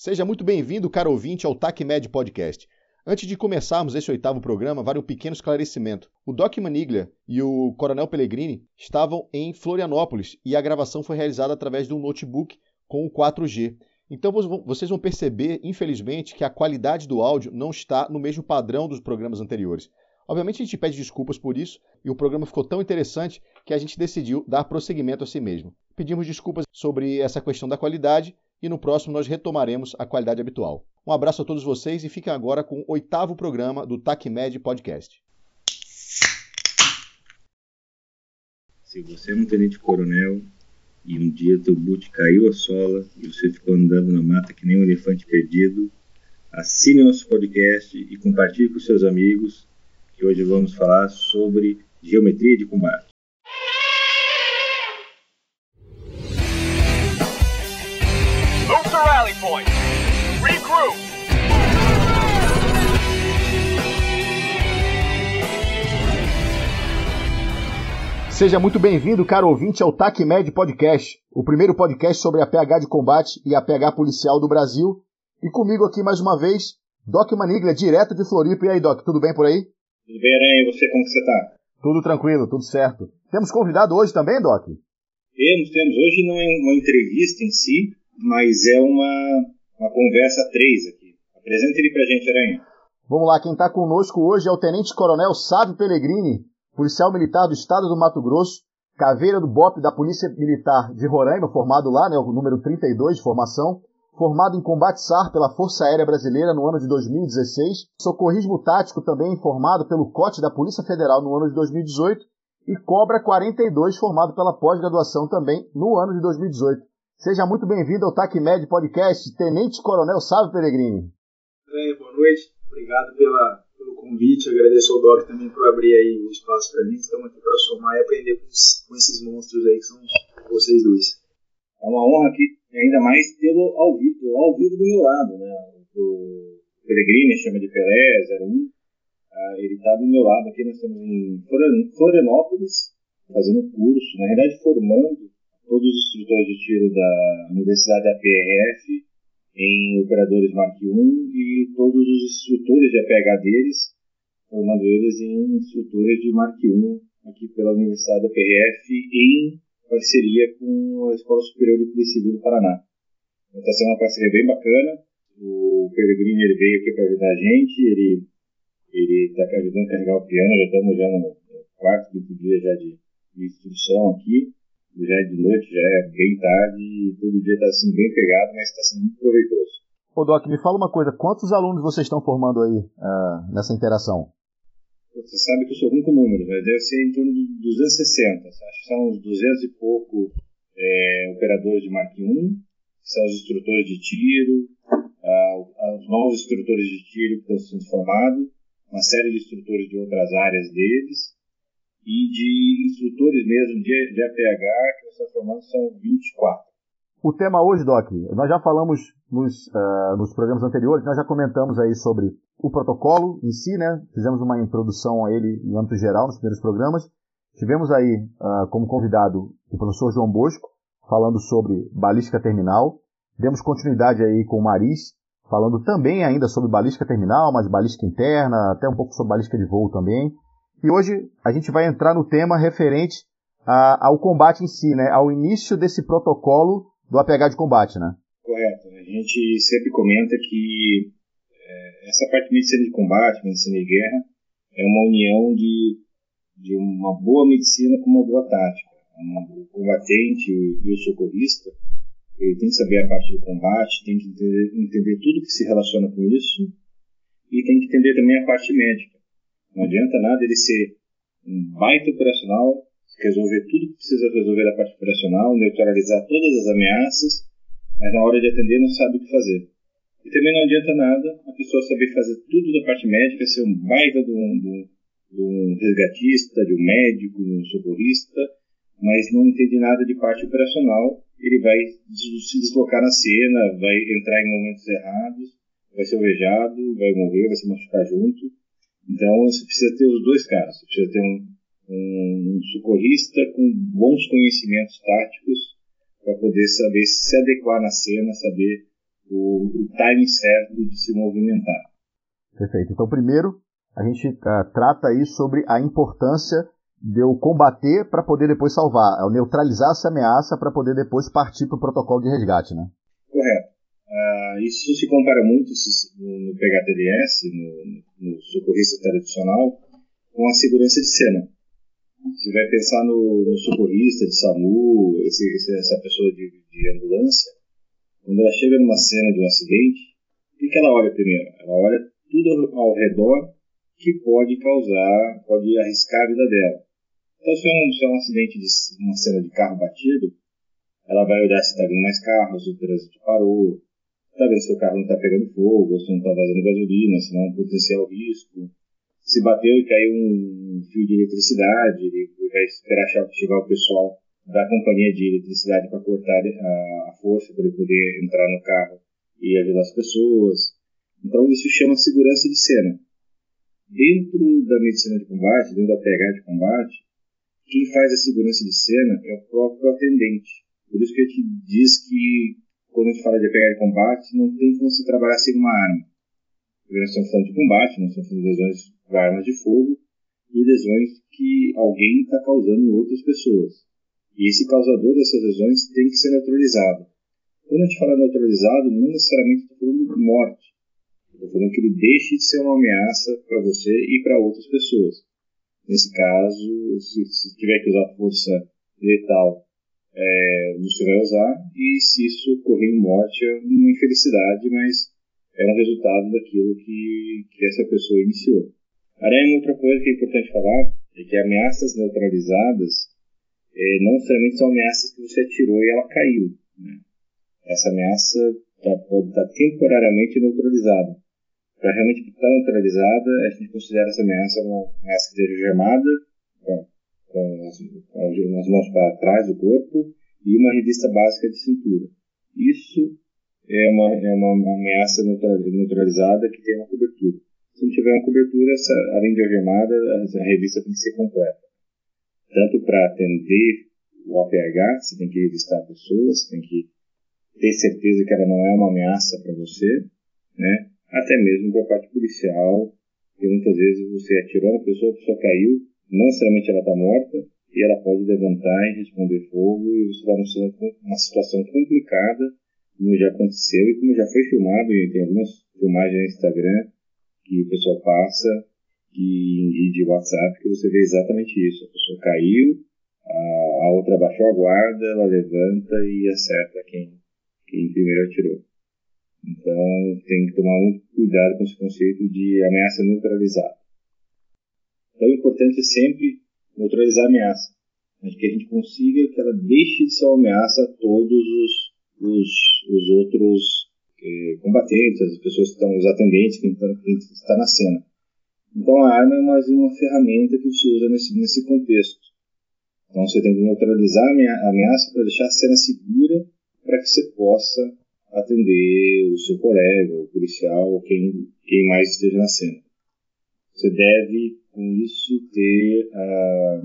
Seja muito bem-vindo, caro ouvinte, ao TACMED Podcast. Antes de começarmos esse oitavo programa, vale um pequeno esclarecimento. O Doc Maniglia e o Coronel Pellegrini estavam em Florianópolis e a gravação foi realizada através de um notebook com o 4G. Então vocês vão perceber, infelizmente, que a qualidade do áudio não está no mesmo padrão dos programas anteriores. Obviamente a gente pede desculpas por isso e o programa ficou tão interessante que a gente decidiu dar prosseguimento a si mesmo. Pedimos desculpas sobre essa questão da qualidade e no próximo nós retomaremos a qualidade habitual. Um abraço a todos vocês e fiquem agora com o oitavo programa do TACMED Podcast. Se você é um tenente-coronel e um dia teu boot caiu a sola e você ficou andando na mata que nem um elefante perdido, assine nosso podcast e compartilhe com seus amigos que hoje vamos falar sobre geometria de combate. Point. Regroup. Seja muito bem-vindo, caro ouvinte, ao TACMED Podcast, o primeiro podcast sobre a PH de combate e a PH policial do Brasil. E comigo aqui mais uma vez, Doc Maniglia, direto de Floripa. E aí, Doc, tudo bem por aí? Tudo bem, Aranha. E você, como que você tá? Tudo tranquilo, tudo certo. Temos convidado hoje também, Doc? Temos, temos. Hoje não é uma entrevista em si, mas é uma, uma conversa três aqui. Apresenta ele pra gente, Aranha. Vamos lá, quem está conosco hoje é o Tenente Coronel Sávio Pellegrini, policial militar do estado do Mato Grosso, caveira do BOP da Polícia Militar de Roraima, formado lá, né, o número 32 de formação, formado em combate SAR pela Força Aérea Brasileira no ano de 2016, socorrismo tático também formado pelo COT da Polícia Federal no ano de 2018 e Cobra 42 formado pela pós-graduação também no ano de 2018. Seja muito bem-vindo ao TACMED Podcast, Tenente Coronel Sávio Peregrini. Bem, boa noite, obrigado pela, pelo convite, agradeço ao Doc também por abrir aí o espaço para a gente, estamos aqui para somar e aprender com, com, esses monstros aí que são vocês dois. É uma honra aqui, ainda mais tê-lo ao, vivo, ao vivo do meu lado, né? O Peregrini chama de Pelé, 01, ah, ele está do meu lado aqui, nós estamos em Florianópolis, fazendo curso, na realidade formando todos os instrutores de tiro da Universidade da PRF em operadores Mark I e todos os instrutores de APH deles, formando eles em instrutores de Mark I aqui pela Universidade da PRF em parceria com a Escola Superior de Polícia Civil do Paraná. Então está sendo uma parceria bem bacana. O Peregrini ele veio aqui para ajudar a gente, ele ele está ajudando a carregar o piano, já estamos já no quarto, quinto dia já de, de instrução aqui já é de noite, já é bem tarde, e todo dia está sendo bem pegado, mas está sendo muito proveitoso. Ô Doc, me fala uma coisa, quantos alunos vocês estão formando aí uh, nessa interação? Você sabe que eu sou ruim com números, mas deve ser em torno de 260. Acho que são uns 200 e pouco é, operadores de Mark I, são os instrutores de tiro, uh, os novos instrutores de tiro que estão sendo formados, uma série de instrutores de outras áreas deles, e de instrutores mesmo de, de APH, que nós formando são 24. O tema hoje, Doc, nós já falamos nos, uh, nos programas anteriores, nós já comentamos aí sobre o protocolo em si, né? Fizemos uma introdução a ele em âmbito geral nos primeiros programas. Tivemos aí uh, como convidado o professor João Bosco, falando sobre balística terminal. Demos continuidade aí com o Maris, falando também ainda sobre balística terminal, mas balística interna, até um pouco sobre balística de voo também. E hoje a gente vai entrar no tema referente a, ao combate em si, né? Ao início desse protocolo do APH de combate, né? Correto. A gente sempre comenta que é, essa parte de medicina de combate, medicina de guerra, é uma união de, de uma boa medicina com uma boa tática. O combatente e o socorrista, ele tem que saber a parte de combate, tem que entender, entender tudo que se relaciona com isso e tem que entender também a parte médica. Não adianta nada ele ser um baita operacional, resolver tudo que precisa resolver da parte operacional, neutralizar todas as ameaças, mas na hora de atender não sabe o que fazer. E também não adianta nada a pessoa saber fazer tudo da parte médica, ser um baita de um, de um, resgatista, de um médico, de um socorrista, mas não entende nada de parte operacional, ele vai se deslocar na cena, vai entrar em momentos errados, vai ser ovejado, vai morrer, vai se machucar junto. Então você precisa ter os dois caras. Você precisa ter um, um socorrista com bons conhecimentos táticos para poder saber se adequar na cena, saber o, o time certo de se movimentar. Perfeito. Então, primeiro, a gente uh, trata aí sobre a importância de eu combater para poder depois salvar, ao neutralizar essa ameaça para poder depois partir para o protocolo de resgate, né? Correto. Uh, isso se compara muito no PHTLS, no, no socorrista tradicional, com a segurança de cena. Você vai pensar no, no socorrista de SAMU, esse, essa pessoa de, de, ambulância, quando ela chega numa cena de um acidente, o que, ela olha primeiro? Ela olha tudo ao redor que pode causar, pode arriscar a vida dela. Então, se é um, se é um acidente de uma cena de carro batido, ela vai olhar se está vindo mais carros, se o trânsito parou, está vendo se o carro não está pegando fogo, ou se não está vazando gasolina, se não é um potencial risco. Se bateu e caiu um fio de eletricidade, ele vai esperar chegar o pessoal da companhia de eletricidade para cortar a, força para ele poder entrar no carro e ajudar as pessoas. Então isso chama segurança de cena. Dentro da medicina de combate, dentro da PH de combate, quem faz a segurança de cena é o próprio atendente. Por isso que a gente diz que quando a gente fala de PH de combate, não tem como se trabalhar sem uma arma. Porque nós estamos falando de combate, nós estamos falando de lesões com armas de fogo e lesões que alguém está causando em outras pessoas. E esse causador dessas lesões tem que ser neutralizado. Quando a gente fala neutralizado, não necessariamente está falando de morte. Estou falando que ele deixe de ser uma ameaça para você e para outras pessoas. Nesse caso, se, se, tiver que usar força letal, é, você vai usar, e se isso ocorrer em morte, é uma infelicidade, mas é um resultado daquilo que, que essa pessoa iniciou. Aranha, outra coisa que é importante falar é que ameaças neutralizadas é, não necessariamente são ameaças que você atirou e ela caiu. Né? Essa ameaça tá, pode estar temporariamente neutralizada. Para realmente estar neutralizada, a gente considera essa ameaça uma ameaça que esteja gemada, com, as, com as mãos para trás do corpo, e uma revista básica de cintura. Isso é uma, é uma ameaça neutralizada que tem uma cobertura. Se não tiver uma cobertura, essa, além de algemada, a revista tem que ser completa. Tanto para atender o APH, você tem que revistar a pessoa, você tem que ter certeza que ela não é uma ameaça para você, né? até mesmo para a parte policial, que muitas vezes você atirou na pessoa, a pessoa caiu, não necessariamente ela está morta, e ela pode levantar e responder fogo, e você vai tá numa situação complicada, como já aconteceu e como já foi filmado, e tem algumas filmagens no Instagram que o pessoal passa e, e de WhatsApp que você vê exatamente isso. A pessoa caiu, a, a outra baixou a guarda, ela levanta e acerta quem, quem primeiro atirou. Então tem que tomar muito cuidado com esse conceito de ameaça neutralizada. Então o importante é sempre neutralizar a ameaça, mas que a gente consiga que ela deixe de ser uma ameaça a todos os, os, os outros eh, combatentes, as pessoas que estão, os atendentes, quem está, quem na cena. Então a arma é mais uma ferramenta que você usa nesse, nesse contexto. Então você tem que neutralizar a ameaça para deixar a cena segura para que você possa atender o seu colega, o policial, ou quem, quem mais esteja na cena. Você deve, com isso, ter a,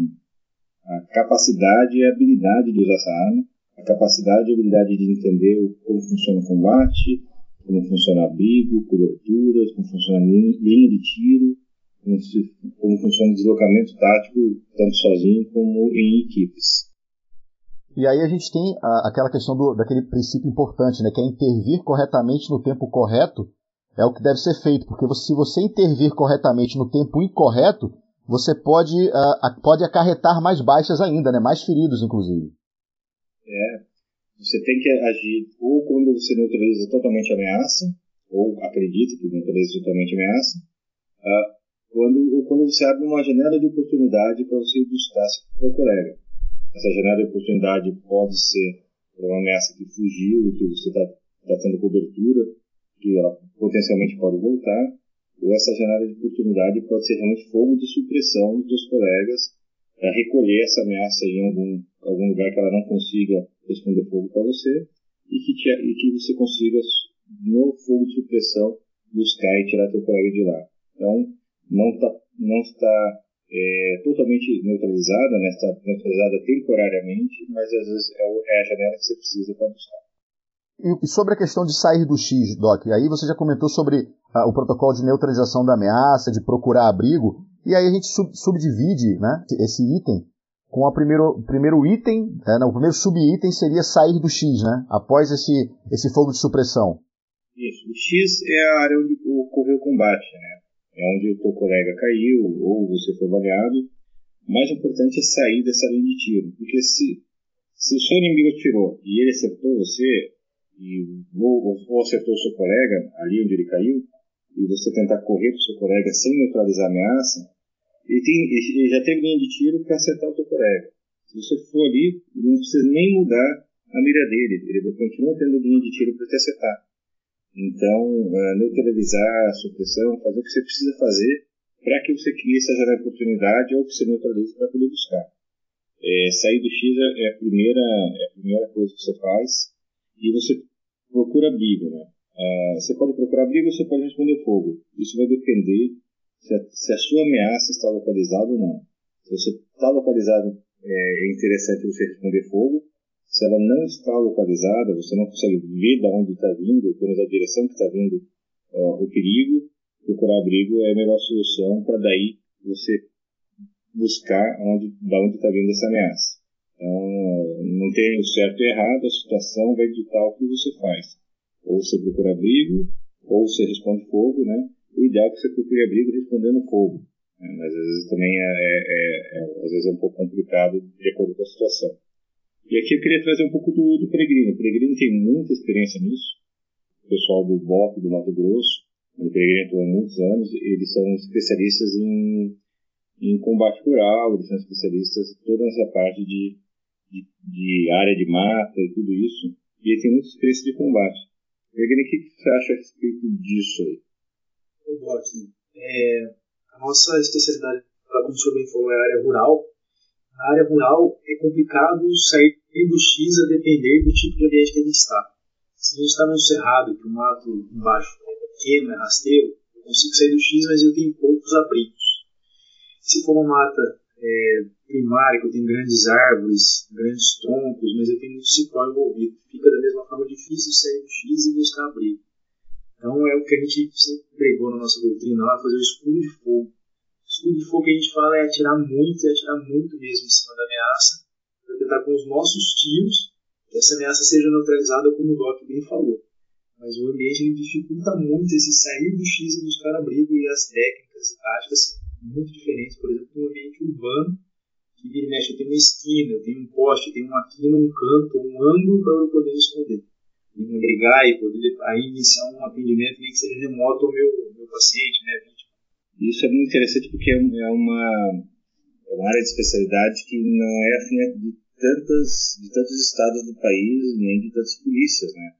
a capacidade e a habilidade de usar essa arma, a capacidade e a habilidade de entender como funciona o combate, como funciona abrigo, coberturas, como funciona linha de tiro, como, se, como funciona o deslocamento tático, tanto sozinho como em equipes. E aí a gente tem a, aquela questão do, daquele princípio importante, né, que é intervir corretamente no tempo correto é o que deve ser feito, porque se você intervir corretamente no tempo incorreto, você pode, uh, pode acarretar mais baixas ainda, né, mais feridos, inclusive. É, você tem que agir ou quando você neutraliza totalmente a ameaça, ou acredita que neutraliza totalmente a ameaça, uh, quando, quando você abre uma janela de oportunidade para você buscar seu colega. Essa janela de oportunidade pode ser por uma ameaça que fugiu e que você está tá tendo cobertura, que ela potencialmente pode voltar, ou essa janela de oportunidade pode ser realmente fogo de supressão dos colegas para recolher essa ameaça em algum, algum lugar que ela não consiga responder fogo para você e que, te, e que você consiga, no fogo de supressão, buscar e tirar seu colega de lá. Então, não, tá, não está é, totalmente neutralizada, né? está neutralizada temporariamente, mas às vezes é, é a janela que você precisa para buscar. E sobre a questão de sair do X, Doc, aí você já comentou sobre ah, o protocolo de neutralização da ameaça, de procurar abrigo, e aí a gente sub subdivide né, esse item com o primeiro, primeiro item, é, não, o primeiro subitem seria sair do X, né? Após esse, esse fogo de supressão. Isso. O X é a área onde ocorreu o combate, né? É onde o teu colega caiu ou você foi baleado. O mais importante é sair dessa linha de tiro, porque se, se o seu inimigo atirou e ele acertou você, e, ou, ou acertou o seu colega ali onde ele caiu, e você tentar correr para o seu colega sem neutralizar a ameaça, ele, tem, ele já teve linha de tiro para acertar o teu colega. Se você for ali, ele não precisa nem mudar a mira dele, ele continua tendo linha de tiro para te acertar. Então, uh, neutralizar a supressão, fazer o que você precisa fazer para que você crie essa oportunidade ou que você neutralize para poder buscar. É, sair do X é a, primeira, é a primeira coisa que você faz e você procura abrigo. Né? Uh, você pode procurar abrigo ou você pode responder fogo. Isso vai depender se a, se a sua ameaça está localizada ou não. Se você está localizado, é, é interessante você responder fogo. Se ela não está localizada, você não consegue ver de onde está vindo, pelo menos a direção que está vindo uh, o perigo, procurar abrigo é a melhor solução para daí você buscar onde, da onde está vindo essa ameaça. Então, não tem o certo e errado, a situação vai ditar o que você faz. Ou você procura abrigo, ou você responde fogo, né? o ideal é que você procure abrigo respondendo fogo. Né? Mas às vezes também é, é, é, é, às vezes é um pouco complicado de acordo com a situação. E aqui eu queria trazer um pouco do, do Peregrino. O Peregrino tem muita experiência nisso. O pessoal do BOP do Mato Grosso, o Peregrino atuou muitos anos, eles são especialistas em, em combate rural, eles são especialistas em toda essa parte de, de, de área de mata e tudo isso. E ele tem muita experiência de combate. Peregrino, o que você acha a respeito disso aí? aqui. É, a nossa especialidade, como o senhor bem falou, é a área rural. Na área rural é complicado sair do X a depender do tipo de ambiente que a gente está. Se a gente está num cerrado, que o mato embaixo é pequeno, é rasteiro, eu consigo sair do X, mas eu tenho poucos abrigos. Se for uma mata é, primária, que eu tenho grandes árvores, grandes troncos, mas eu tenho muito cipó envolvido, fica da mesma forma difícil sair do X e buscar abrigo. Então é o que a gente sempre pregou na nossa doutrina lá, fazer o escudo de fogo. O escudo de fogo que a gente fala é atirar muito e atirar muito mesmo em cima da ameaça, para tentar com os nossos tiros que essa ameaça seja neutralizada, como o Doc bem falou. Mas o ambiente dificulta muito esse sair do X e buscar abrigo e as técnicas e táticas muito diferentes. Por exemplo, no ambiente urbano, que vira e mexe, tenho uma esquina, tenho um poste, tenho uma quina, um canto, um ângulo para eu poder esconder e não brigar e poder aí iniciar um atendimento nem que seja remoto ao meu, meu paciente, né, vítima. Isso é muito interessante porque é, é uma, é uma área de especialidade que não é afim de, tantas, de tantos estados do país, nem de tantas polícias, né.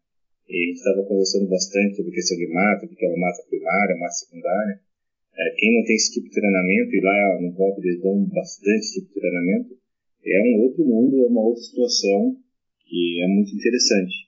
E a gente estava conversando bastante sobre questão de mata, porque é uma mata primária, mata secundária. É, quem não tem esse tipo de treinamento, e lá no golpe eles dão bastante esse tipo de treinamento, é um outro mundo, é uma outra situação que é muito interessante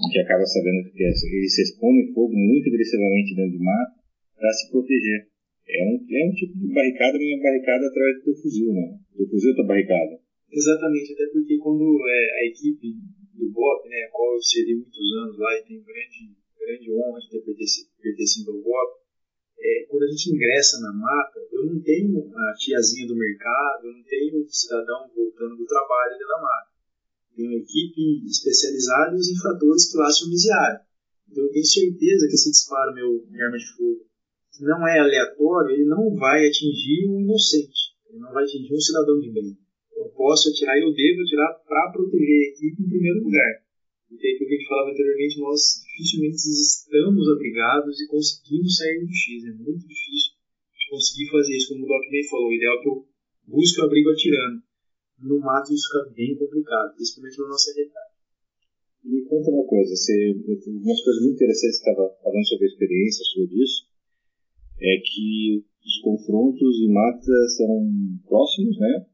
gente acaba sabendo que eles respondem fogo muito agressivamente dentro de mato para se proteger. É um, é um tipo de barricada, mas é uma barricada através do teu fuzil, né? O teu fuzil é tua barricada. Exatamente, até porque quando é, a equipe do BOP, né, a qual eu servi muitos anos lá e tenho grande, grande honra de ter pertencido ao BOP, é, quando a gente ingressa na mata, eu não tenho a tiazinha do mercado, eu não tenho um cidadão voltando do trabalho da mata tem uma equipe especializada e os infratores que lá se homiciaram. Então eu tenho certeza que esse disparo meu de arma de fogo, não é aleatório, ele não vai atingir um inocente, ele não vai atingir um cidadão de bem. Eu posso atirar e eu devo atirar para proteger a equipe em primeiro lugar. Porque é aquilo que a gente falava anteriormente, nós dificilmente estamos abrigados e conseguimos sair do X. É muito difícil de conseguir fazer isso, como o Doc bem falou. O ideal é que eu busque o abrigo atirando no mato isso fica bem complicado, principalmente na nossa realidade. Me conta uma coisa, você, umas coisas muito interessantes que estava falando sobre a experiência sobre isso, é que os confrontos em mata são próximos, né?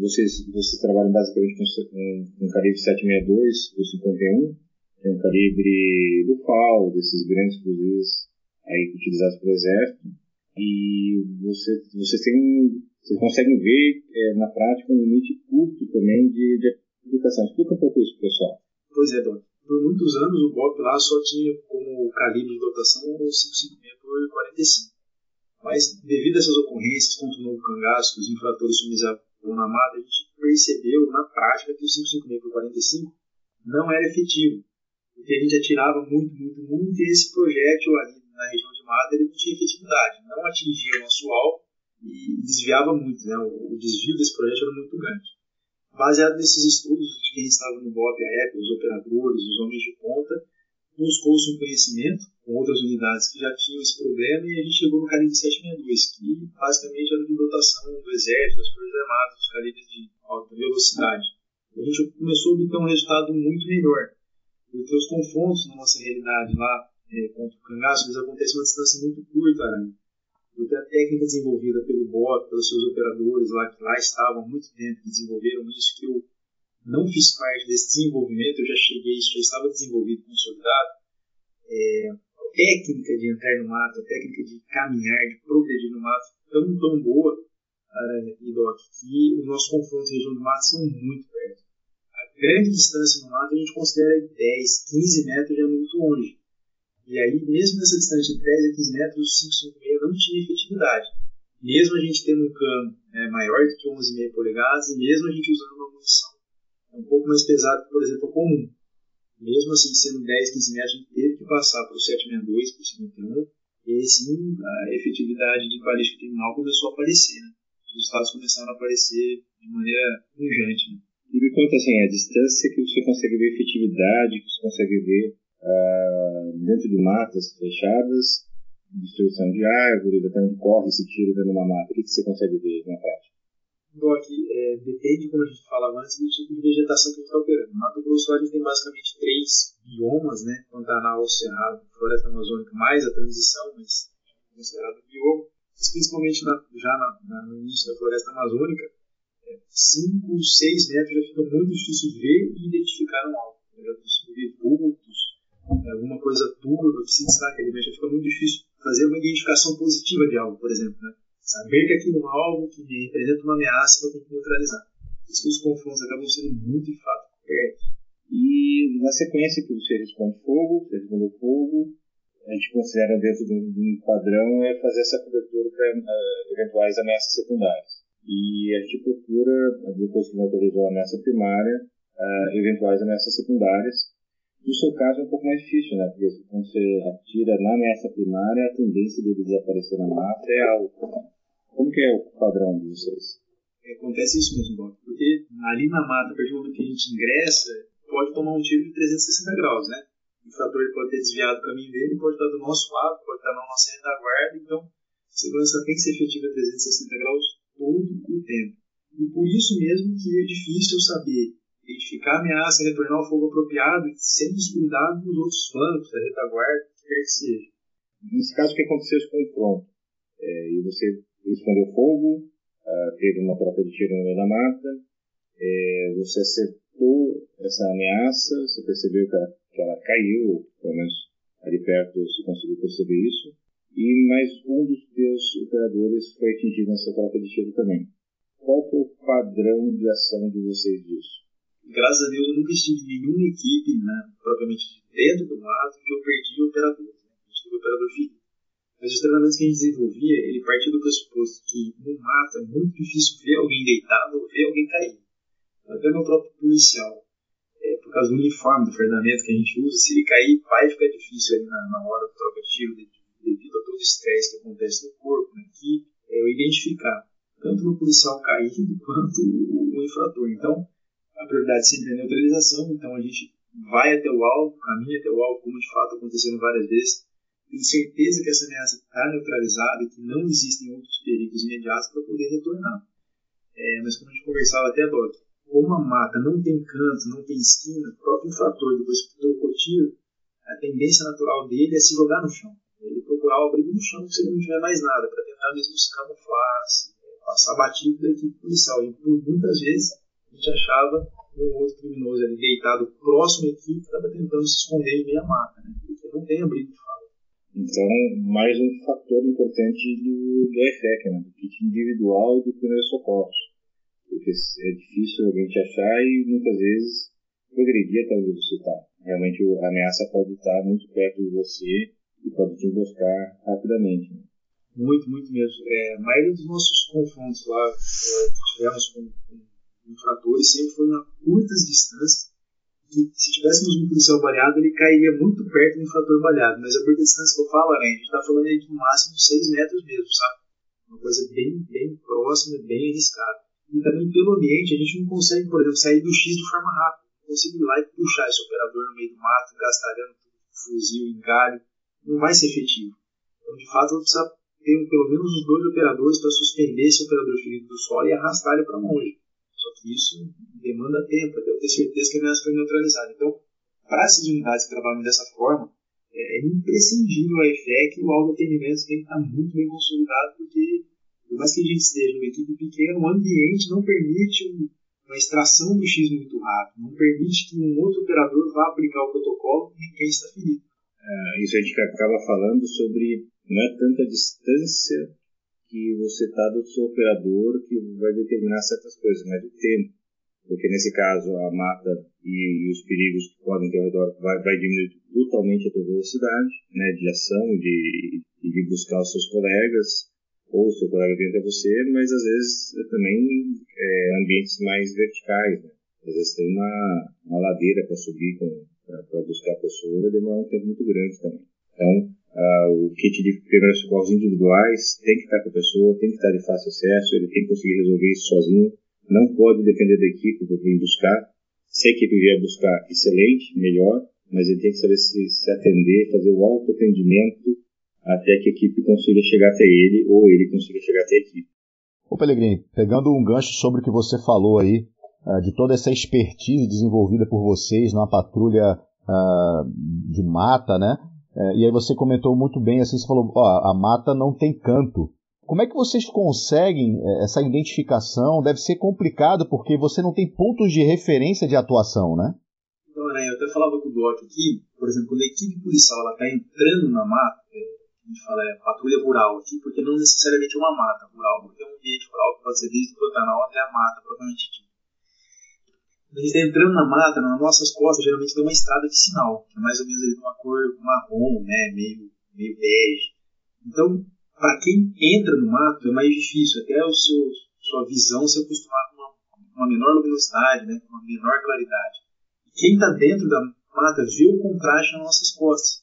Vocês, vocês trabalham basicamente com, com calibre 762 ou 51, tem um calibre do FAL, desses grandes fuzis aí utilizados pelo exército, e você, você tem vocês conseguem ver é, na prática um limite curto também de, de aplicação. Explica um pouco isso, pessoal. Pois é, Dom. por muitos anos o BOP lá só tinha como calibre de dotação o 556 por 45. Mas devido a essas ocorrências contra o novo cangaço, que os infratores se na mata, a gente percebeu na prática que o 556 por 45 não era efetivo. Porque a gente atirava muito, muito, muito e esse projétil ali na região de mata ele não tinha efetividade, não atingia o nosso alvo e desviava muito, né? o, o desvio desse projétil era muito grande. Baseado nesses estudos de quem estava no BOP à época, os operadores, os homens de ponta, buscou-se um conhecimento com outras unidades que já tinham esse problema e a gente chegou no calibre 762, que basicamente era de dotação do Exército, das Forças Armadas, dos calibres de alta velocidade. A gente começou a obter um resultado muito melhor, porque os confrontos na nossa realidade lá é, contra o cangaço eles acontecem uma distância muito curta, né? porque a técnica desenvolvida pelo BOP, pelos seus operadores lá, que lá estavam há muito tempo, que desenvolveram isso, que eu não fiz parte desse desenvolvimento, eu já cheguei, isso já estava desenvolvido, consolidado. É, a técnica de entrar no mato, a técnica de caminhar, de progredir no mato, tão, tão boa, Aranha e Doc, que os nossos confrontos em região de mato são muito perto. A grande distância no mato a gente considera 10, 15 metros já é muito longe. E aí, mesmo nessa distância de 10 a 15 metros, o 556 não tinha efetividade. Mesmo a gente tendo um cano né, maior do que 11,5 polegadas e mesmo a gente usando uma munição um pouco mais pesada que, por exemplo, a comum. Mesmo assim, sendo 10, 15 metros, a gente teve que passar para o 762, para o 51, e aí sim a efetividade de balística criminal começou a aparecer. Né? Os resultados começaram a aparecer de maneira pungente. Né? E me conta assim, a distância que você consegue ver efetividade, que você consegue ver uh, dentro de matas fechadas, destruição de árvores, até onde corre esse tiro dentro de uma mata. O que você consegue ver na prática? Doc, é, depende, como a gente falava antes, do tipo de vegetação que a gente está operando. No Mato Grosso a gente tem basicamente três biomas, né? Pantanal, Cerrado, Floresta Amazônica, mais a transição, mas considerado bioma. Mas principalmente na, já na, na, no início da Floresta Amazônica, 5, é, 6 metros já fica muito difícil ver e identificar um alvo. Eu já consigo ver vultos, é alguma coisa turva que se destaca ali, mas já fica muito difícil fazer uma identificação positiva de algo, por exemplo. Né? Saber que aquilo é algo que representa uma ameaça que eu tenho que neutralizar. Por isso que os confrontos acabam sendo muito, de fato, perto. E na sequência que você responde fogo, você respondeu fogo, a gente considera dentro de um padrão é fazer essa cobertura para uh, eventuais ameaças secundárias. E a gente procura, depois que neutralizou a ameaça primária, uh, eventuais ameaças secundárias, no seu caso é um pouco mais difícil, né? Porque quando você atira na ameaça primária, a tendência dele desaparecer na mata é alta. Como que é o padrão de vocês? É, acontece isso mesmo, Bob. Porque ali na mata, a partir do momento que a gente ingressa, pode tomar um tiro de 360 graus, né? O infrator pode ter desviado o caminho dele, pode estar do nosso lado, pode estar na nossa retaguarda, então a segurança tem que ser efetiva a 360 graus todo o tempo. E por isso mesmo que é difícil saber identificar a ameaça e retornar ao fogo apropriado sem descuidar dos outros flancos, da retaguarda, o que quer que seja. Nesse caso, o que aconteceu esse confronto? É, e você respondeu fogo, uh, teve uma troca de tiro no meio da mata, é, você acertou essa ameaça, você percebeu que ela, que ela caiu, pelo menos ali perto você conseguiu perceber isso, e mais um dos teus operadores foi atingido nessa troca de tiro também. Qual que é o padrão de ação de vocês disso? graças a Deus eu nunca estive em nenhuma equipe, né, propriamente dentro do mato, que eu perdi operadores. Né? A gente teve operador ferido. Mas os treinamentos que a gente desenvolvia, ele partia do pressuposto que no mato é muito difícil ver alguém deitado ou ver alguém cair. Até meu próprio policial, é, por causa do uniforme do fardamento que a gente usa, se ele cair, vai ficar difícil ali na, na hora do troca de tiro, devido a todo o estresse que acontece no corpo, na equipe, é, eu identificar tanto no policial caído quanto o, o infrator. Então, a prioridade sempre é a neutralização, então a gente vai até o alvo, caminha até o alvo, como de fato acontecendo várias vezes, tem certeza que essa ameaça está neutralizada e que não existem outros perigos imediatos para poder retornar. É, mas como a gente conversava até, Doc, como a mata não tem canto, não tem esquina, o próprio infrator, depois que trocou tiro, a tendência natural dele é se jogar no chão. Ele procurar o abrigo no chão se ele não tiver mais nada, para tentar mesmo se camuflar, se, passar batido da equipe policial. E por muitas vezes a gente achava um outro criminoso ali deitado próximo à equipe estava tentando se esconder em meia mata, né? Porque não tem abrigo. Então, mais um fator importante do, do EFEC, né? Do kit individual de primeiros socorros. Porque é difícil alguém te achar e muitas vezes progredir até onde você está. realmente a ameaça pode estar muito perto de você e pode te emboscar rapidamente. Né? Muito, muito mesmo. É, a maioria dos nossos confrontos lá é, que tivemos com, com infratores sempre foram a curtas distâncias. E se tivéssemos um policial baleado, ele cairia muito perto do infrator baleado. Mas a curta distância que eu falo, né, a gente está falando aí de no máximo 6 metros mesmo, sabe? Uma coisa bem, bem próxima, bem arriscada. E também pelo ambiente, a gente não consegue, por exemplo, sair do X de forma rápida. Não consegue ir lá e puxar esse operador no meio do mato, gastalhando fuzil, engalho. Não vai ser efetivo. Então, de fato, eu preciso ter pelo menos os dois operadores para suspender esse operador ferido do solo e arrastar ele para longe. Só que isso demanda tempo, até eu ter certeza que a ameaça foi neutralizada. Então, para essas unidades que trabalham dessa forma, é, é imprescindível a EFEC e o autoatendimento tem que estar muito bem consolidado, porque por mais que a gente esteja numa equipe pequena, o ambiente não permite um, uma extração do X muito rápido, não permite que um outro operador vá aplicar o protocolo em quem está ferido. É, isso a gente acaba falando sobre não é tanta distância que você está do seu operador que vai determinar certas coisas, mas o tempo. Porque nesse caso a mata e, e os perigos que podem ter ao redor vai, vai diminuir brutalmente a tua velocidade né, de ação, de, de buscar os seus colegas, ou o seu colega vem até você, mas às vezes é também é, ambientes mais verticais. Né? Às vezes tem uma, uma ladeira para subir para buscar a pessoa, vai demorar um tempo muito grande também. Então, uh, o kit de primeiros socorros individuais tem que estar com a pessoa, tem que estar de fácil acesso, ele tem que conseguir resolver isso sozinho, não pode depender da equipe para vir buscar. Se a equipe vier buscar, excelente, melhor, mas ele tem que saber se, se atender, fazer o autoatendimento até que a equipe consiga chegar até ele ou ele consiga chegar até a equipe. Ô Pellegrini, pegando um gancho sobre o que você falou aí, uh, de toda essa expertise desenvolvida por vocês na patrulha uh, de mata, né? Uh, e aí você comentou muito bem, assim, você falou, ó, a mata não tem canto. Como é que vocês conseguem eh, essa identificação? Deve ser complicado porque você não tem pontos de referência de atuação, né? Então, né, eu até falava com o Doc aqui, por exemplo, quando a equipe policial está entrando na mata, a gente fala é patrulha rural aqui, porque não necessariamente é uma mata rural, porque é um ambiente rural que pode ser desde o Pantanal até a mata, propriamente dita. A gente está entrando na mata, nas nossas costas, geralmente tem uma estrada vicinal, que é mais ou menos de uma cor marrom, né, meio, meio bege. Então, para quem entra no mato, é mais difícil, até o seu, sua visão se acostumar com uma, uma menor luminosidade, né, com uma menor claridade. Quem está dentro da mata vê o contraste nas nossas costas.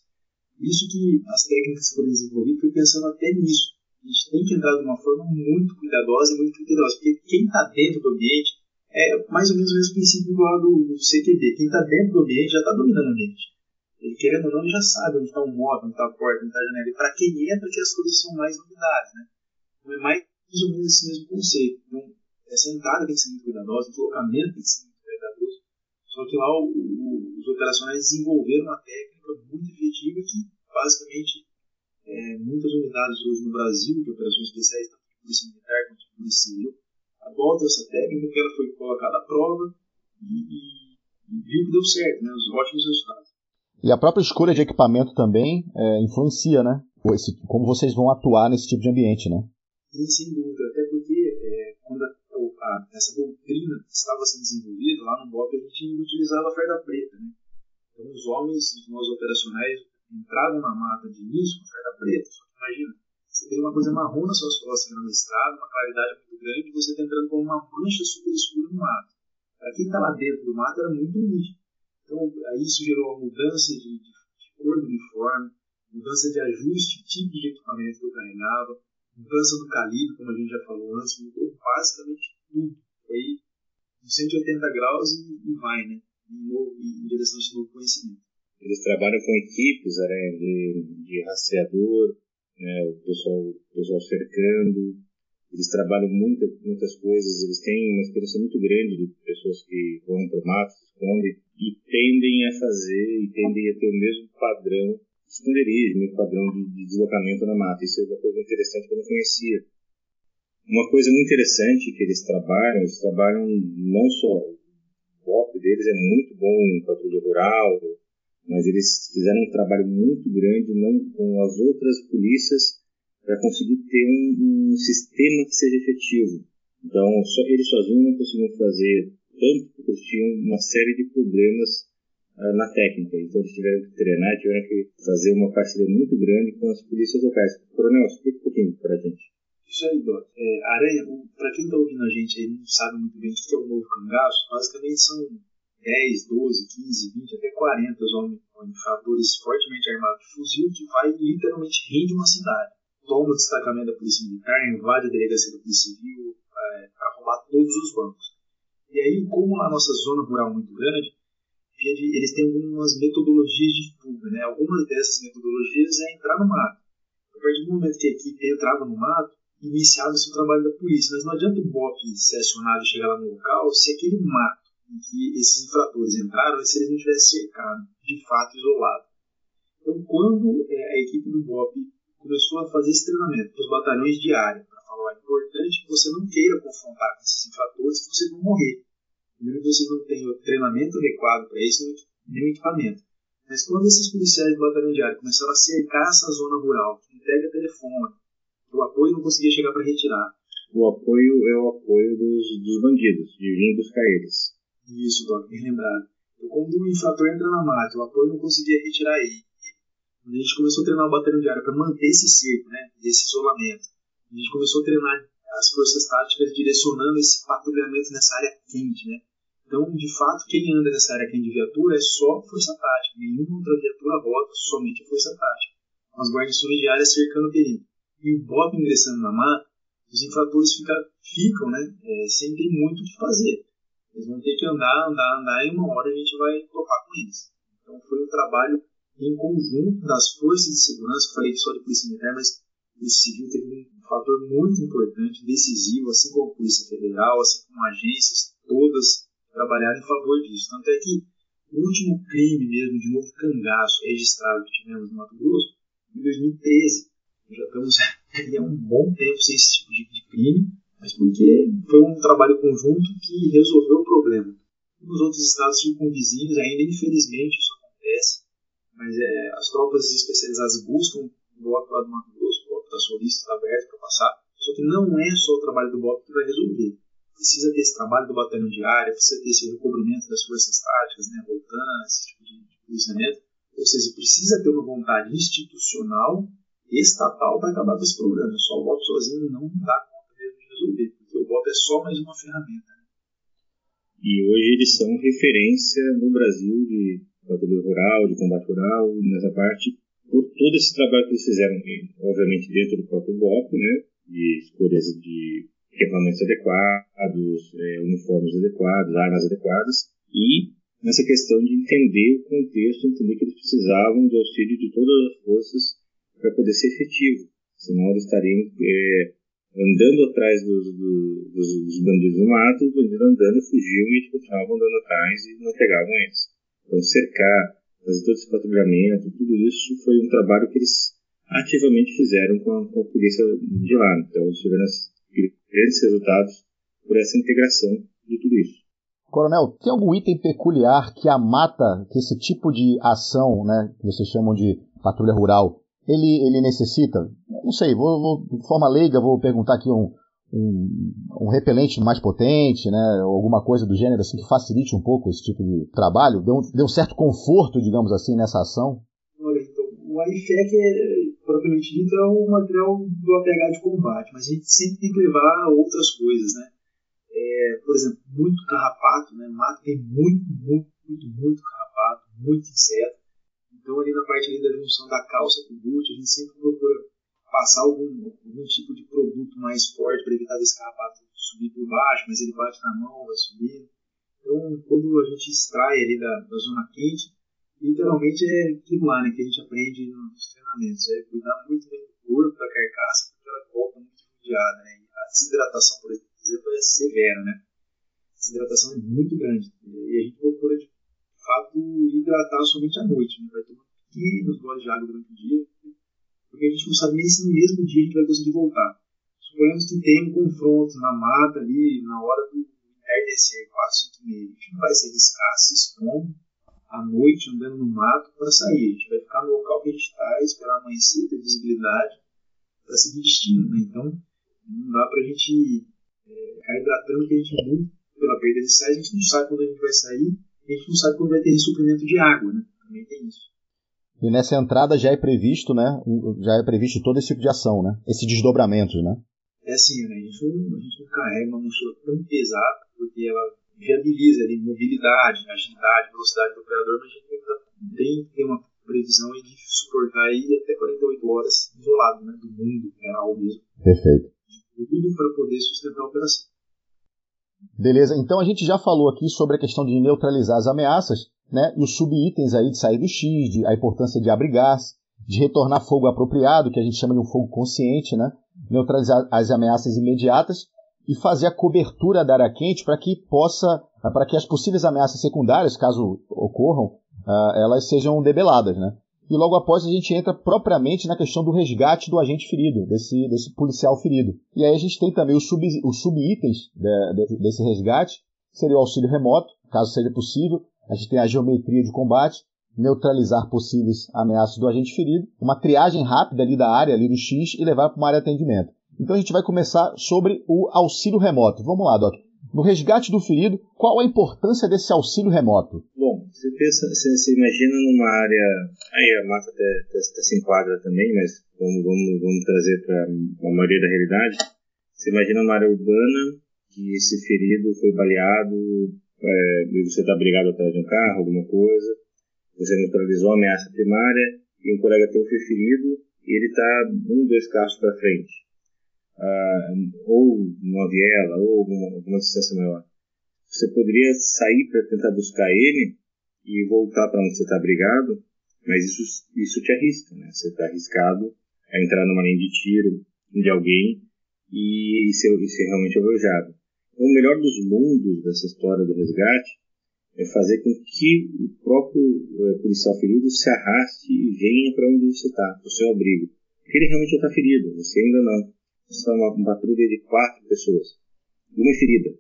Isso que as técnicas foram desenvolvidas foi pensando até nisso. A gente tem que entrar de uma forma muito cuidadosa e muito criteriosa, porque quem está dentro do ambiente é mais ou menos o mesmo princípio lá do, CQB. Quem está dentro do ambiente já está dominando o ambiente. Ele, querendo ou não, já sabe onde está o móvel, onde está a porta, onde está a janela. E para quem entra, que as coisas são mais novidades. Né? Então é mais ou menos esse mesmo conceito. Então, essa entrada tem que ser muito cuidadosa, o deslocamento tem que ser muito cuidadoso. Só que lá o, o, os operacionais desenvolveram uma técnica muito efetiva que basicamente é, muitas unidades hoje no Brasil de operações especiais, tanto de polícia militar quanto de polícia civil, adotam essa técnica ela foi colocada à prova e, e, viu que deu certo, né, os ótimos resultados. E a própria escolha de equipamento também é, influencia, né? Esse, como vocês vão atuar nesse tipo de ambiente, né? Sim, sem dúvida. Até porque é, quando a, a, essa doutrina estava sendo desenvolvida, lá no BOP a gente utilizava a farda preta, né? Então os homens, os nossos operacionais, entravam na mata de início com farda preta. Só que imagina, você tem uma coisa marrom nas suas costas que é na estrada, uma claridade muito grande, você está entrando com uma mancha super escura no mato. Para quem está lá dentro do mato era muito nítido. Então, aí isso gerou uma mudança de, de, de cor do uniforme, mudança de ajuste, tipo de equipamento que eu carregava, mudança do calibre, como a gente já falou antes, mudou basicamente tudo. Foi 180 graus e, e vai, né? Em, novo, em direção a esse novo conhecimento. Eles trabalham com equipes né, de, de rastreador, né, o, pessoal, o pessoal cercando. Eles trabalham muita, muitas coisas, eles têm uma experiência muito grande de pessoas que vão para o mato, se escondem, e tendem a fazer, e tendem a ter o mesmo padrão de esconderijo, o mesmo padrão de, de deslocamento na mata. Isso é uma coisa interessante que eu não conhecia. Uma coisa muito interessante que eles trabalham, eles trabalham não só o BOP deles é muito bom em patrulha rural, mas eles fizeram um trabalho muito grande não, com as outras polícias para conseguir ter um, um, sistema que seja efetivo. Então, só eles sozinhos não conseguiam fazer tanto porque eles tinham uma série de problemas uh, na técnica. Então eles tiveram que treinar, tiveram que fazer uma parceria muito grande com as polícias locais. Coronel, explica um pouquinho para a gente. Isso aí, Doc. É, Aranha, para quem está ouvindo a gente aí não sabe muito bem o que é o novo cangaço, basicamente são 10, 12, 15, 20, até 40 homens, infratores fortemente armados de fuzil que vai literalmente rende uma cidade. Toma o destacamento da Polícia Militar, invade a delegacia da Polícia Civil é, para roubar todos os bancos. E aí, como a nossa zona rural é muito grande, eles têm algumas metodologias de fuga. Né? Algumas dessas metodologias é entrar no mato. A partir do momento que a equipe entrava no mato, iniciava-se o trabalho da polícia. Mas não adianta o BOP ser acionado e chegar lá no local se aquele mato em que esses infratores entraram, se eles não tivessem cercado, de fato isolado. Então, quando é, a equipe do BOP começou a fazer esse treinamento para os batalhões de área, para falar, é importante que você não queira confrontar com esses infratores, que vocês vão morrer. Primeiro que vocês não têm o treinamento adequado para isso, nem o equipamento. Mas quando esses policiais do batalhão de área começaram a cercar essa zona rural, que entrega telefone, o apoio não conseguia chegar para retirar. O apoio é o apoio dos, dos bandidos, de vir buscar eles. Isso, Doc, bem lembrado. Então, quando o infrator entra na mata, o apoio não conseguia retirar ele. Quando a gente começou a treinar o batalhão de área para manter esse cerco, né, esse isolamento, a gente começou a treinar as forças táticas direcionando esse patrulhamento nessa área quente, né? Então, de fato, quem anda nessa área quente de viatura é só força tática. Nenhuma outra viatura rota, somente a força tática. As guarnições de área cercando o perímetro. E o BOP ingressando na mata, os infratores fica, ficam né, é, sem ter muito o que fazer. Eles vão ter que andar, andar, andar e uma hora a gente vai topar com eles. Então foi um trabalho em conjunto das forças de segurança, eu falei só de polícia militar, mas a polícia civil teve um fator muito importante, decisivo, assim como a polícia federal, assim como agências, todas trabalharam em favor disso. Tanto é que o último crime mesmo de novo cangaço registrado que tivemos no Mato Grosso, em 2013. Já estamos há um bom tempo sem esse tipo de, de crime mas porque foi um trabalho conjunto que resolveu o problema. Nos outros estados circunvizinhos ainda, infelizmente, isso acontece, mas é, as tropas especializadas buscam o BOP lá do Mato Grosso, o BOP está solista, está aberto para passar, só que não é só o trabalho do BOP que vai resolver. Precisa ter esse trabalho do batalhão de área, precisa ter esse recobrimento das forças táticas, né, Rotan, esse tipo de, de policiamento, ou seja, precisa ter uma vontade institucional, estatal, para acabar com esse problema. Só o BOP sozinho não dá resolver, porque o BOP é só mais uma ferramenta. Né? E hoje eles são referência no Brasil de patrulha rural, de combate rural, nessa parte, por todo esse trabalho que eles fizeram, obviamente dentro do próprio BOP, né, de escolhas de equipamentos adequados, é, uniformes adequados, armas adequadas, e nessa questão de entender o contexto, entender que eles precisavam do auxílio de todas as forças para poder ser efetivo, senão eles estariam é, andando atrás dos, dos, dos, bandidos no mato, os bandidos andando, fugiam e continuavam andando atrás e não pegavam eles. Então, cercar, fazer todo esse patrulhamento, tudo isso foi um trabalho que eles ativamente fizeram com a, com a polícia de lá. Então, eles tiveram grandes resultados por essa integração de tudo isso. Coronel, tem algum item peculiar que a mata, que esse tipo de ação, né, que vocês chamam de patrulha rural, ele, ele necessita? Não sei, vou, vou, de forma leiga, vou perguntar aqui um, um, um, repelente mais potente, né, alguma coisa do gênero assim que facilite um pouco esse tipo de trabalho, um, dê um certo conforto, digamos assim, nessa ação? Olha, então, o IFEC, é, propriamente dito, é o material do APH de combate, mas a gente sempre tem que levar outras coisas, né? É, por exemplo, muito carrapato, né? Mato tem muito, muito, muito, muito carrapato, muito inseto. Então, ali na parte ali da junção da calça com o boot, a gente sempre procura passar algum, algum tipo de produto mais forte para evitar desse carrapato subir por baixo, mas ele bate na mão, vai subir. Então, quando a gente extrai ali da, da zona quente, literalmente é aquilo lá né, que a gente aprende nos treinamentos: é cuidar muito bem do corpo, da carcaça, porque ela volta muito judiada. Né? A desidratação, por exemplo, é severa. Né? A desidratação é muito grande e a gente procura de fato, hidratar somente à noite. Né? Vai tomar pequenos goles de água durante o dia, porque a gente não sabe nem se no mesmo dia a gente vai conseguir voltar. Suponhamos que tem um confronto na mata ali, na hora do entardecer, 4, 5 e meia. A gente não vai se arriscar se expondo à noite, andando no mato, para sair. A gente vai ficar no local que a gente está, esperar amanhecer, ter visibilidade, para seguir destino. Né? Então, não dá para a gente é, ficar hidratando, porque a gente, muito pela perda de sais, a gente não sabe quando a gente vai sair a gente não sabe quando vai ter suprimento de água, né? Também tem isso. E nessa entrada já é previsto, né? Já é previsto todo esse tipo de ação, né? Esse desdobramento, né? É assim, né? A gente não, a gente não carrega uma mochila tão pesada, porque ela viabiliza ali mobilidade, agilidade, velocidade do operador, mas a gente tem que ter uma previsão de suportar aí até 48 horas isolado, né? Do mundo real mesmo. Perfeito. Tudo para poder sustentar a operação. Beleza, então a gente já falou aqui sobre a questão de neutralizar as ameaças, né? E os subitens aí de sair do X, de, a importância de abrigar-se, de retornar fogo apropriado, que a gente chama de um fogo consciente, né? Neutralizar as ameaças imediatas e fazer a cobertura da área quente para que possa, para que as possíveis ameaças secundárias, caso ocorram, uh, elas sejam debeladas, né? E logo após a gente entra propriamente na questão do resgate do agente ferido, desse, desse policial ferido. E aí a gente tem também os, sub, subitens de, de, desse resgate, seria o auxílio remoto, caso seja possível, a gente tem a geometria de combate, neutralizar possíveis ameaças do agente ferido, uma triagem rápida ali da área, ali do X, e levar para uma área de atendimento. Então a gente vai começar sobre o auxílio remoto. Vamos lá, Doc. No resgate do ferido, qual a importância desse auxílio remoto? Bom, você pensa, você, você imagina numa área, aí a mata até, até, até se enquadra também, mas vamos, vamos, vamos trazer para a maioria da realidade. Você imagina uma área urbana que esse ferido foi baleado, é, você está brigado atrás de um carro, alguma coisa, você neutralizou a ameaça primária e um colega teu foi ferido e ele está um, dois carros para frente, ah, ou numa viela, ou alguma, alguma distância maior. Você poderia sair para tentar buscar ele e voltar para onde você está brigado, mas isso, isso te arrisca, né? Você está arriscado a entrar numa linha de tiro de alguém e, e, ser, e ser realmente alvejado. O melhor dos mundos dessa história do resgate é fazer com que o próprio é, policial ferido se arraste e venha para onde você está, para o seu abrigo. Porque ele realmente está ferido, você ainda não. Você está numa uma patrulha de quatro pessoas. Uma é ferida.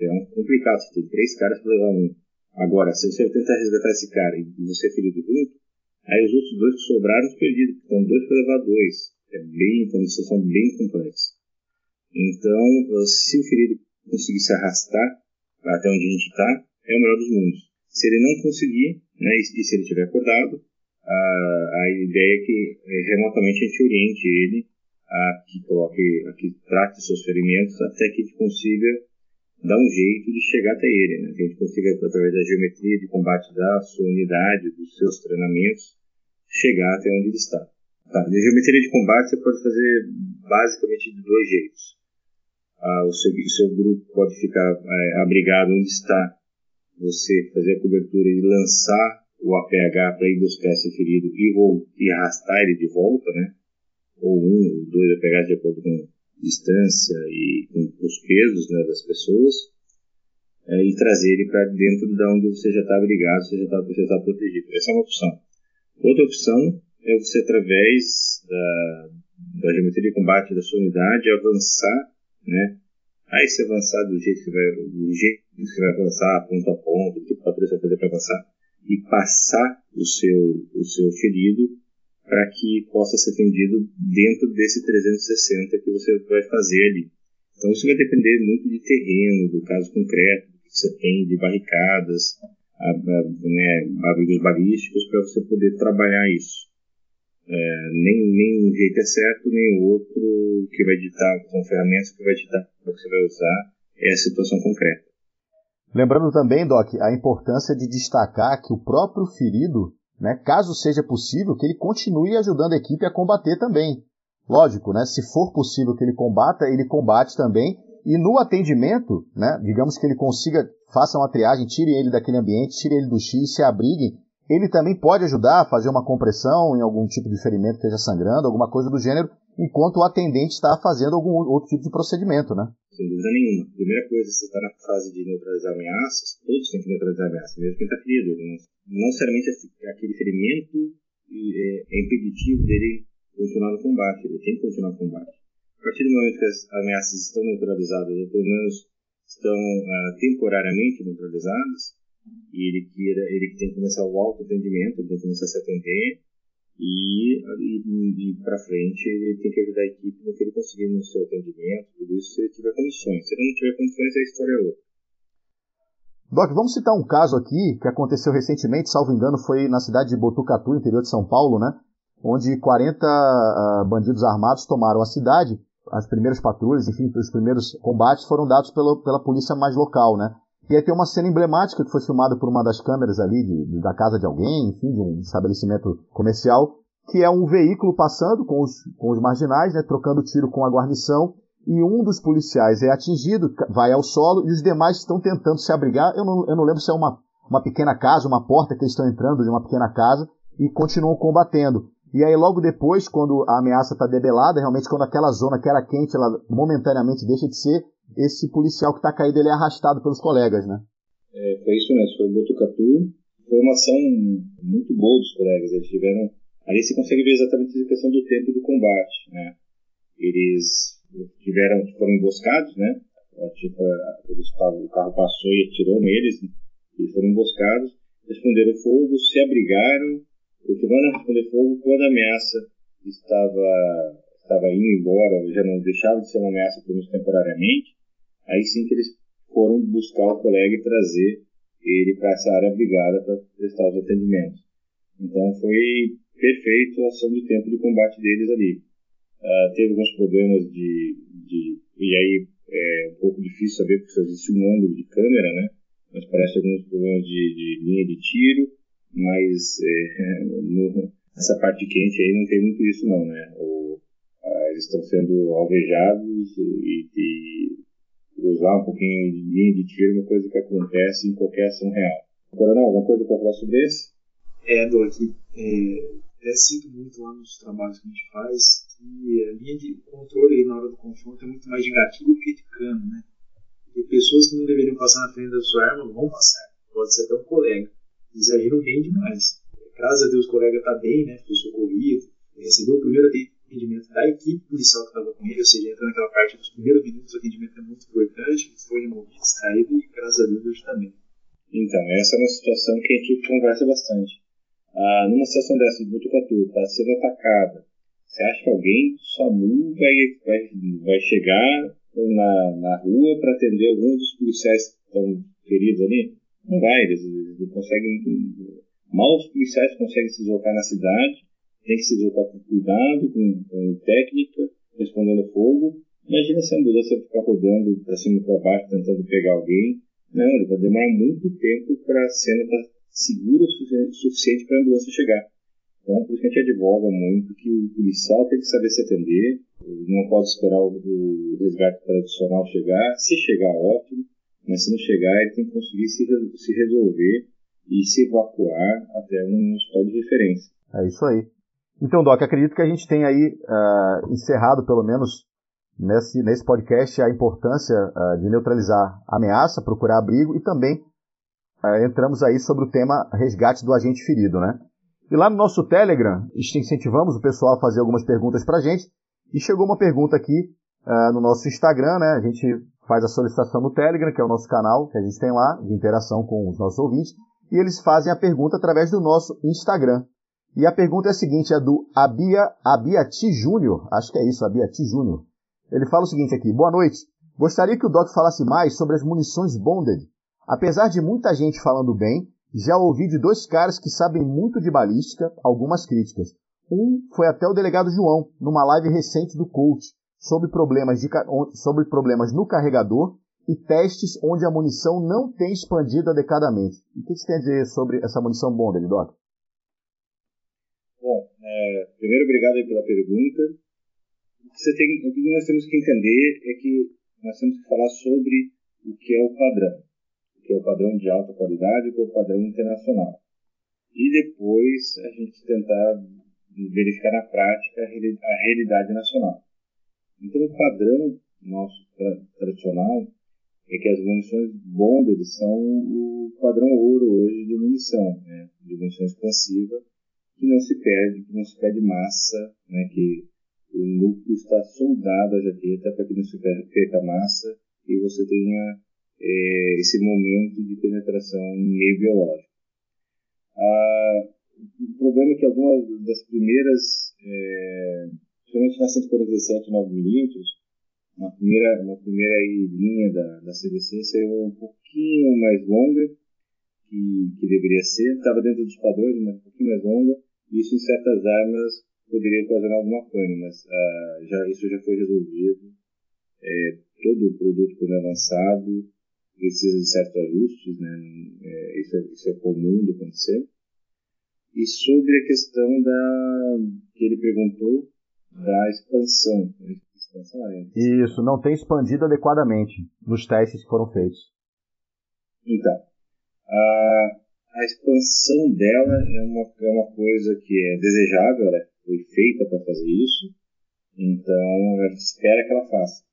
É complicado, você tem três caras para levar um. Agora, se você tentar resgatar esse cara e você é ferido junto, aí os outros dois que sobraram estão perdidos. Então, dois para levar dois. É bem, então, uma situação bem complexa. Então, se o ferido conseguir se arrastar até onde a gente está, é o melhor dos mundos. Se ele não conseguir, né, e, se ele estiver acordado, a, a ideia é que é, remotamente a gente oriente ele a que coloque, a que trate seus ferimentos até que a gente consiga dar um jeito de chegar até ele, né? que a gente consiga, através da geometria de combate da sua unidade, dos seus treinamentos, chegar até onde ele está. Tá. A geometria de combate você pode fazer basicamente de dois jeitos ah, o, seu, seu, grupo pode ficar é, abrigado onde está, você fazer a cobertura e lançar o APH para ir buscar esse ferido e, e arrastar ele de volta, né? Ou um, ou dois APHs de acordo com distância e com os pesos né, das pessoas, é, e trazer ele para dentro de onde você já está abrigado, você já está tá protegido. Essa é uma opção. Outra opção é você, através da, da geometria de combate da sua unidade, avançar né? Aí se avançar do jeito que vai, do jeito que vai avançar, ponto a ponto, o que o patrulha vai fazer para avançar, e passar o seu, o seu ferido para que possa ser atendido dentro desse 360 que você vai fazer ali. Então isso vai depender muito de terreno, do caso concreto, do que você tem de barricadas, a, né, balísticos para você poder trabalhar isso. É, nem, nem um jeito é certo, nem o outro que vai ditar, com ferramentas que vai ditar o que você vai usar, é a situação concreta. Lembrando também, Doc, a importância de destacar que o próprio ferido, né, caso seja possível, que ele continue ajudando a equipe a combater também. Lógico, né, se for possível que ele combata, ele combate também. E no atendimento, né, digamos que ele consiga, faça uma triagem, tire ele daquele ambiente, tire ele do X, se abrigue ele também pode ajudar a fazer uma compressão em algum tipo de ferimento que esteja sangrando, alguma coisa do gênero, enquanto o atendente está fazendo algum outro tipo de procedimento, né? Sem dúvida nenhuma. Primeira coisa, você está na fase de neutralizar ameaças, todos têm que neutralizar ameaças, mesmo quem está ferido. Não necessariamente aquele ferimento é, é impeditivo dele continuar no combate, ele tem que continuar no combate. A partir do momento que as ameaças estão neutralizadas, ou pelo menos estão uh, temporariamente neutralizadas, e ele queira, ele tem que começar o autoatendimento, ele tem que começar a se atender e, e, e para frente ele tem que ajudar a equipe no que ele conseguir no seu atendimento, tudo isso se ele tiver condições. Se ele não tiver condições, a história é outra. Doc, vamos citar um caso aqui que aconteceu recentemente, salvo engano, foi na cidade de Botucatu, interior de São Paulo, né? Onde 40 uh, bandidos armados tomaram a cidade. As primeiras patrulhas, enfim, os primeiros combates foram dados pela polícia mais local, né? E aí tem uma cena emblemática que foi filmada por uma das câmeras ali de, de, da casa de alguém, enfim, de um estabelecimento comercial, que é um veículo passando com os, com os marginais, né, trocando tiro com a guarnição, e um dos policiais é atingido, vai ao solo, e os demais estão tentando se abrigar. Eu não, eu não lembro se é uma, uma pequena casa, uma porta que eles estão entrando de uma pequena casa, e continuam combatendo. E aí logo depois, quando a ameaça está debelada, realmente quando aquela zona que era quente, ela momentaneamente deixa de ser, esse policial que está caído ele é arrastado pelos colegas, né? É, foi isso mesmo, foi o Botucatu. Foi uma ação muito boa dos colegas. Eles tiveram. Ali você consegue ver exatamente a questão do tempo de combate, né? Eles tiveram, foram emboscados, né? Tipo, eles, o carro passou e atirou neles. Eles foram emboscados, responderam fogo, se abrigaram, continuaram a responder fogo quando a ameaça estava estava indo embora, já não deixava de ser uma ameaça, pelo menos temporariamente, aí sim que eles foram buscar o colega e trazer ele para essa área brigada para prestar os atendimentos. Então foi perfeito a ação de tempo de combate deles ali. Uh, teve alguns problemas de, de, e aí é um pouco difícil saber porque só existe um ângulo de câmera, né? Mas parece alguns problemas de, de linha de tiro, mas é, no, parte quente aí não tem muito isso não, né? O, estão sendo alvejados e, e usar um pouquinho de linha de tiro é uma coisa que acontece em qualquer ação real. Coronel, alguma coisa para falar sobre esse? É, Doc, é, até sinto muito lá nos trabalhos que a gente faz que a linha de controle na hora do confronto é muito mais de gatilho do que de cano, né? Porque pessoas que não deveriam passar na frente da sua arma vão passar. Pode ser até um colega. Eles agiram bem demais. Graças a Deus o colega está bem, né? Foi socorrido, recebeu o primeiro atendimento da equipe policial que estava com ele, ou seja, entra naquela parte dos primeiros minutos, o atendimento é muito importante, foi removido, extraído e graças a Deus também. Então, essa é uma situação que a gente conversa bastante. Ah, numa situação dessa de Botucatu, está sendo atacada, você acha que alguém do SAMU vai, vai, vai chegar na, na rua para atender alguns dos policiais que estão feridos ali? Não vai, eles, eles não conseguem. Mal os policiais conseguem se deslocar na cidade tem que se deslocar com cuidado, com, com técnica, respondendo fogo. Imagina se a ambulância ficar rodando para cima e para baixo, tentando pegar alguém. Não, ele vai demorar muito tempo para a cena estar tá segura o suficiente para a ambulância chegar. Então, por isso que a gente advoga muito que o policial tem que saber se atender, não pode esperar o, resgate tradicional chegar. Se chegar, ótimo, mas se não chegar, ele tem que conseguir se, se resolver e se evacuar até um hospital de referência. É isso aí. Então, Doc, acredito que a gente tem aí uh, encerrado, pelo menos nesse, nesse podcast, a importância uh, de neutralizar a ameaça, procurar abrigo e também uh, entramos aí sobre o tema resgate do agente ferido, né? E lá no nosso Telegram, incentivamos o pessoal a fazer algumas perguntas para a gente e chegou uma pergunta aqui no nosso Instagram, né? A gente faz a solicitação no Telegram, que é o nosso canal que a gente tem lá de interação com os nossos ouvintes, e eles fazem a pergunta através do nosso Instagram. E a pergunta é a seguinte, é do Abia, Abiati Júnior, acho que é isso, Abiati Júnior. Ele fala o seguinte aqui, boa noite. Gostaria que o Doc falasse mais sobre as munições bonded. Apesar de muita gente falando bem, já ouvi de dois caras que sabem muito de balística algumas críticas. Um foi até o delegado João, numa live recente do Coach, sobre problemas, de, sobre problemas no carregador e testes onde a munição não tem expandido adequadamente. O que você tem a dizer sobre essa munição bonded, Doc? Primeiro, obrigado pela pergunta. O que, tem, o que nós temos que entender é que nós temos que falar sobre o que é o padrão. O que é o padrão de alta qualidade, o que é o padrão internacional. E depois a gente tentar verificar na prática a realidade nacional. Então, o padrão nosso tradicional é que as munições bonded são o padrão ouro hoje de munição, né? de munição expansiva, que não se perde, que não se perde massa, né, que o núcleo está soldado à jaqueta para que não se perca massa e você tenha é, esse momento de penetração meio biológico. Ah, o problema é que algumas das primeiras, é, principalmente na 147 9mm, uma primeira, uma primeira linha da, da CDC saiu um pouquinho mais longa que, que deveria ser, estava dentro dos padrões, mas um pouquinho mais longa. Isso em certas armas poderia ocasionar alguma pane, mas uh, já, isso já foi resolvido. É, todo produto quando é lançado precisa de certos ajustes, né? É, isso, é, isso é comum de acontecer. E sobre a questão da que ele perguntou da expansão. expansão é isso, não tem expandido adequadamente nos testes que foram feitos. Então, a, a expansão dela é uma, é uma coisa que é desejável, ela foi feita para fazer isso, então espera que ela faça.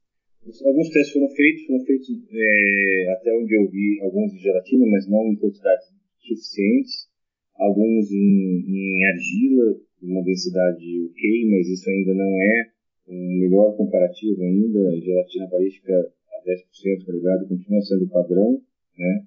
Alguns testes foram feitos, foram feitos é, até onde eu vi alguns de gelatina, mas não em quantidades suficientes. Alguns em, em argila, uma densidade ok, mas isso ainda não é um melhor comparativo ainda. Gelatina balística a 10% ligado continua sendo padrão, né?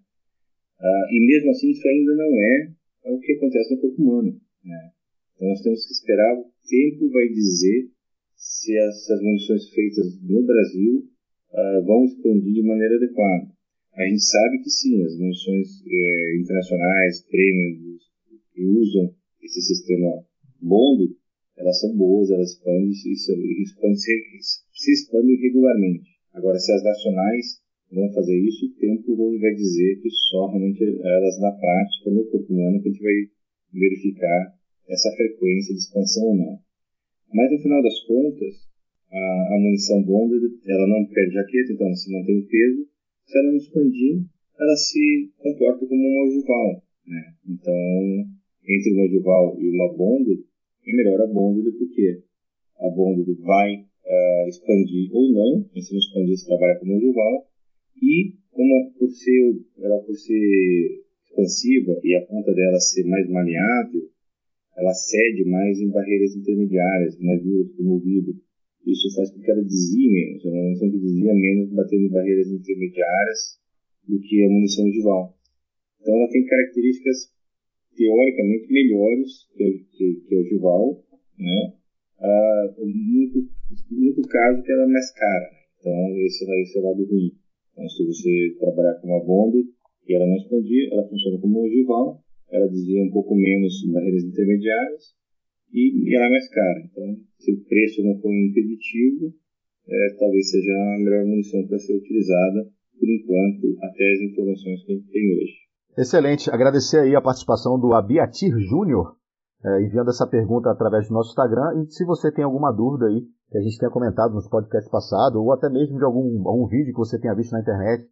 Ah, e mesmo assim, isso ainda não é o que acontece no corpo humano. Né? Então, nós temos que esperar. O tempo vai dizer se as, as munições feitas no Brasil ah, vão expandir de maneira adequada. A gente sabe que sim, as munições eh, internacionais, prêmios, que usam esse sistema bond, elas são boas, elas expandem, se, expandem, se expandem regularmente. Agora, se as nacionais vão fazer isso, o tempo vai dizer que só realmente elas na prática, no corpo humano, que a gente vai verificar essa frequência de expansão ou não. Mas no final das contas, a, a munição bonded, ela não perde jaqueta, então ela se mantém o peso. Se ela não expandir, ela se comporta como uma ogival. Né? Então, entre uma ogival e uma bonded, é melhor a bonded porque a bonded vai uh, expandir ou não, e se não expandir, se trabalha como ogival, e uma por ser ela por ser expansiva e a ponta dela ser mais maleável, ela cede mais em barreiras intermediárias, mais duras como o vidro. Isso faz com que ela desvie menos, é uma munição que desvia menos batendo em barreiras intermediárias do que a munição ogival. Então ela tem características teoricamente melhores que, que, que a ogival, né? Ah, o único caso é que ela é mais cara, né? então esse, esse é o lado ruim. Então, se você trabalhar com uma bonda e ela não expandir, ela funciona como ogival, ela desvia um pouco menos barreiras intermediárias e, e, ela é mais cara. Então, se o preço não for impeditivo, é, talvez seja a melhor munição para ser utilizada, por enquanto, até as informações que a gente tem hoje. Excelente. Agradecer aí a participação do Abiatir Júnior, é, enviando essa pergunta através do nosso Instagram. E se você tem alguma dúvida aí, que a gente tenha comentado nos podcasts passados, ou até mesmo de algum, algum vídeo que você tenha visto na internet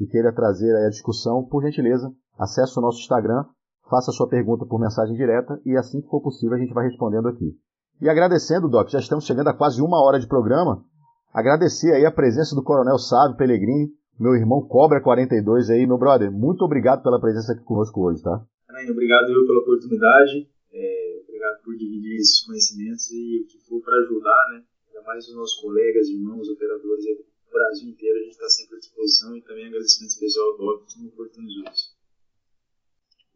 e queira trazer aí a discussão, por gentileza, acesse o nosso Instagram, faça a sua pergunta por mensagem direta e assim que for possível a gente vai respondendo aqui. E agradecendo, Doc, já estamos chegando a quase uma hora de programa, agradecer aí a presença do Coronel Sábio Pellegrini, meu irmão Cobra 42 aí, meu brother, muito obrigado pela presença aqui conosco hoje, tá? Obrigado eu pela oportunidade, é, obrigado por dividir esses conhecimentos e o que for para ajudar, né? ainda mais os nossos colegas, irmãos, operadores do Brasil inteiro, a gente está sempre à disposição e também agradecimento especial ao Bob que me oportunizou isso.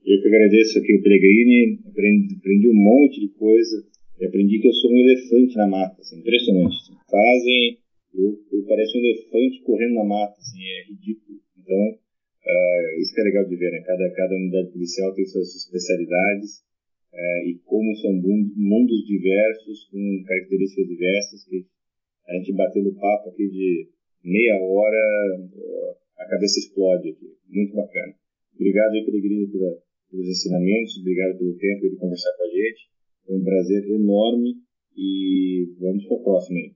Eu que agradeço aqui o Pellegrini, aprendi, aprendi um monte de coisa, e aprendi que eu sou um elefante na mata, assim, impressionante. Assim. Fazem, eu, eu pareço um elefante correndo na mata, assim, é ridículo. Então, uh, isso que é legal de ver, né? Cada, cada unidade policial tem suas especialidades, é, e como são mundos diversos, com características diversas, que a gente batendo papo aqui de meia hora, a cabeça explode aqui. Muito bacana. Obrigado aí, Peregrino, pela, pelos ensinamentos, obrigado pelo tempo de conversar com a gente. Foi um prazer enorme e vamos para a próxima aí.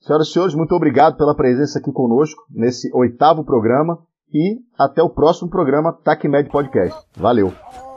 Senhoras e senhores, muito obrigado pela presença aqui conosco nesse oitavo programa e até o próximo programa TACMED Podcast. Valeu!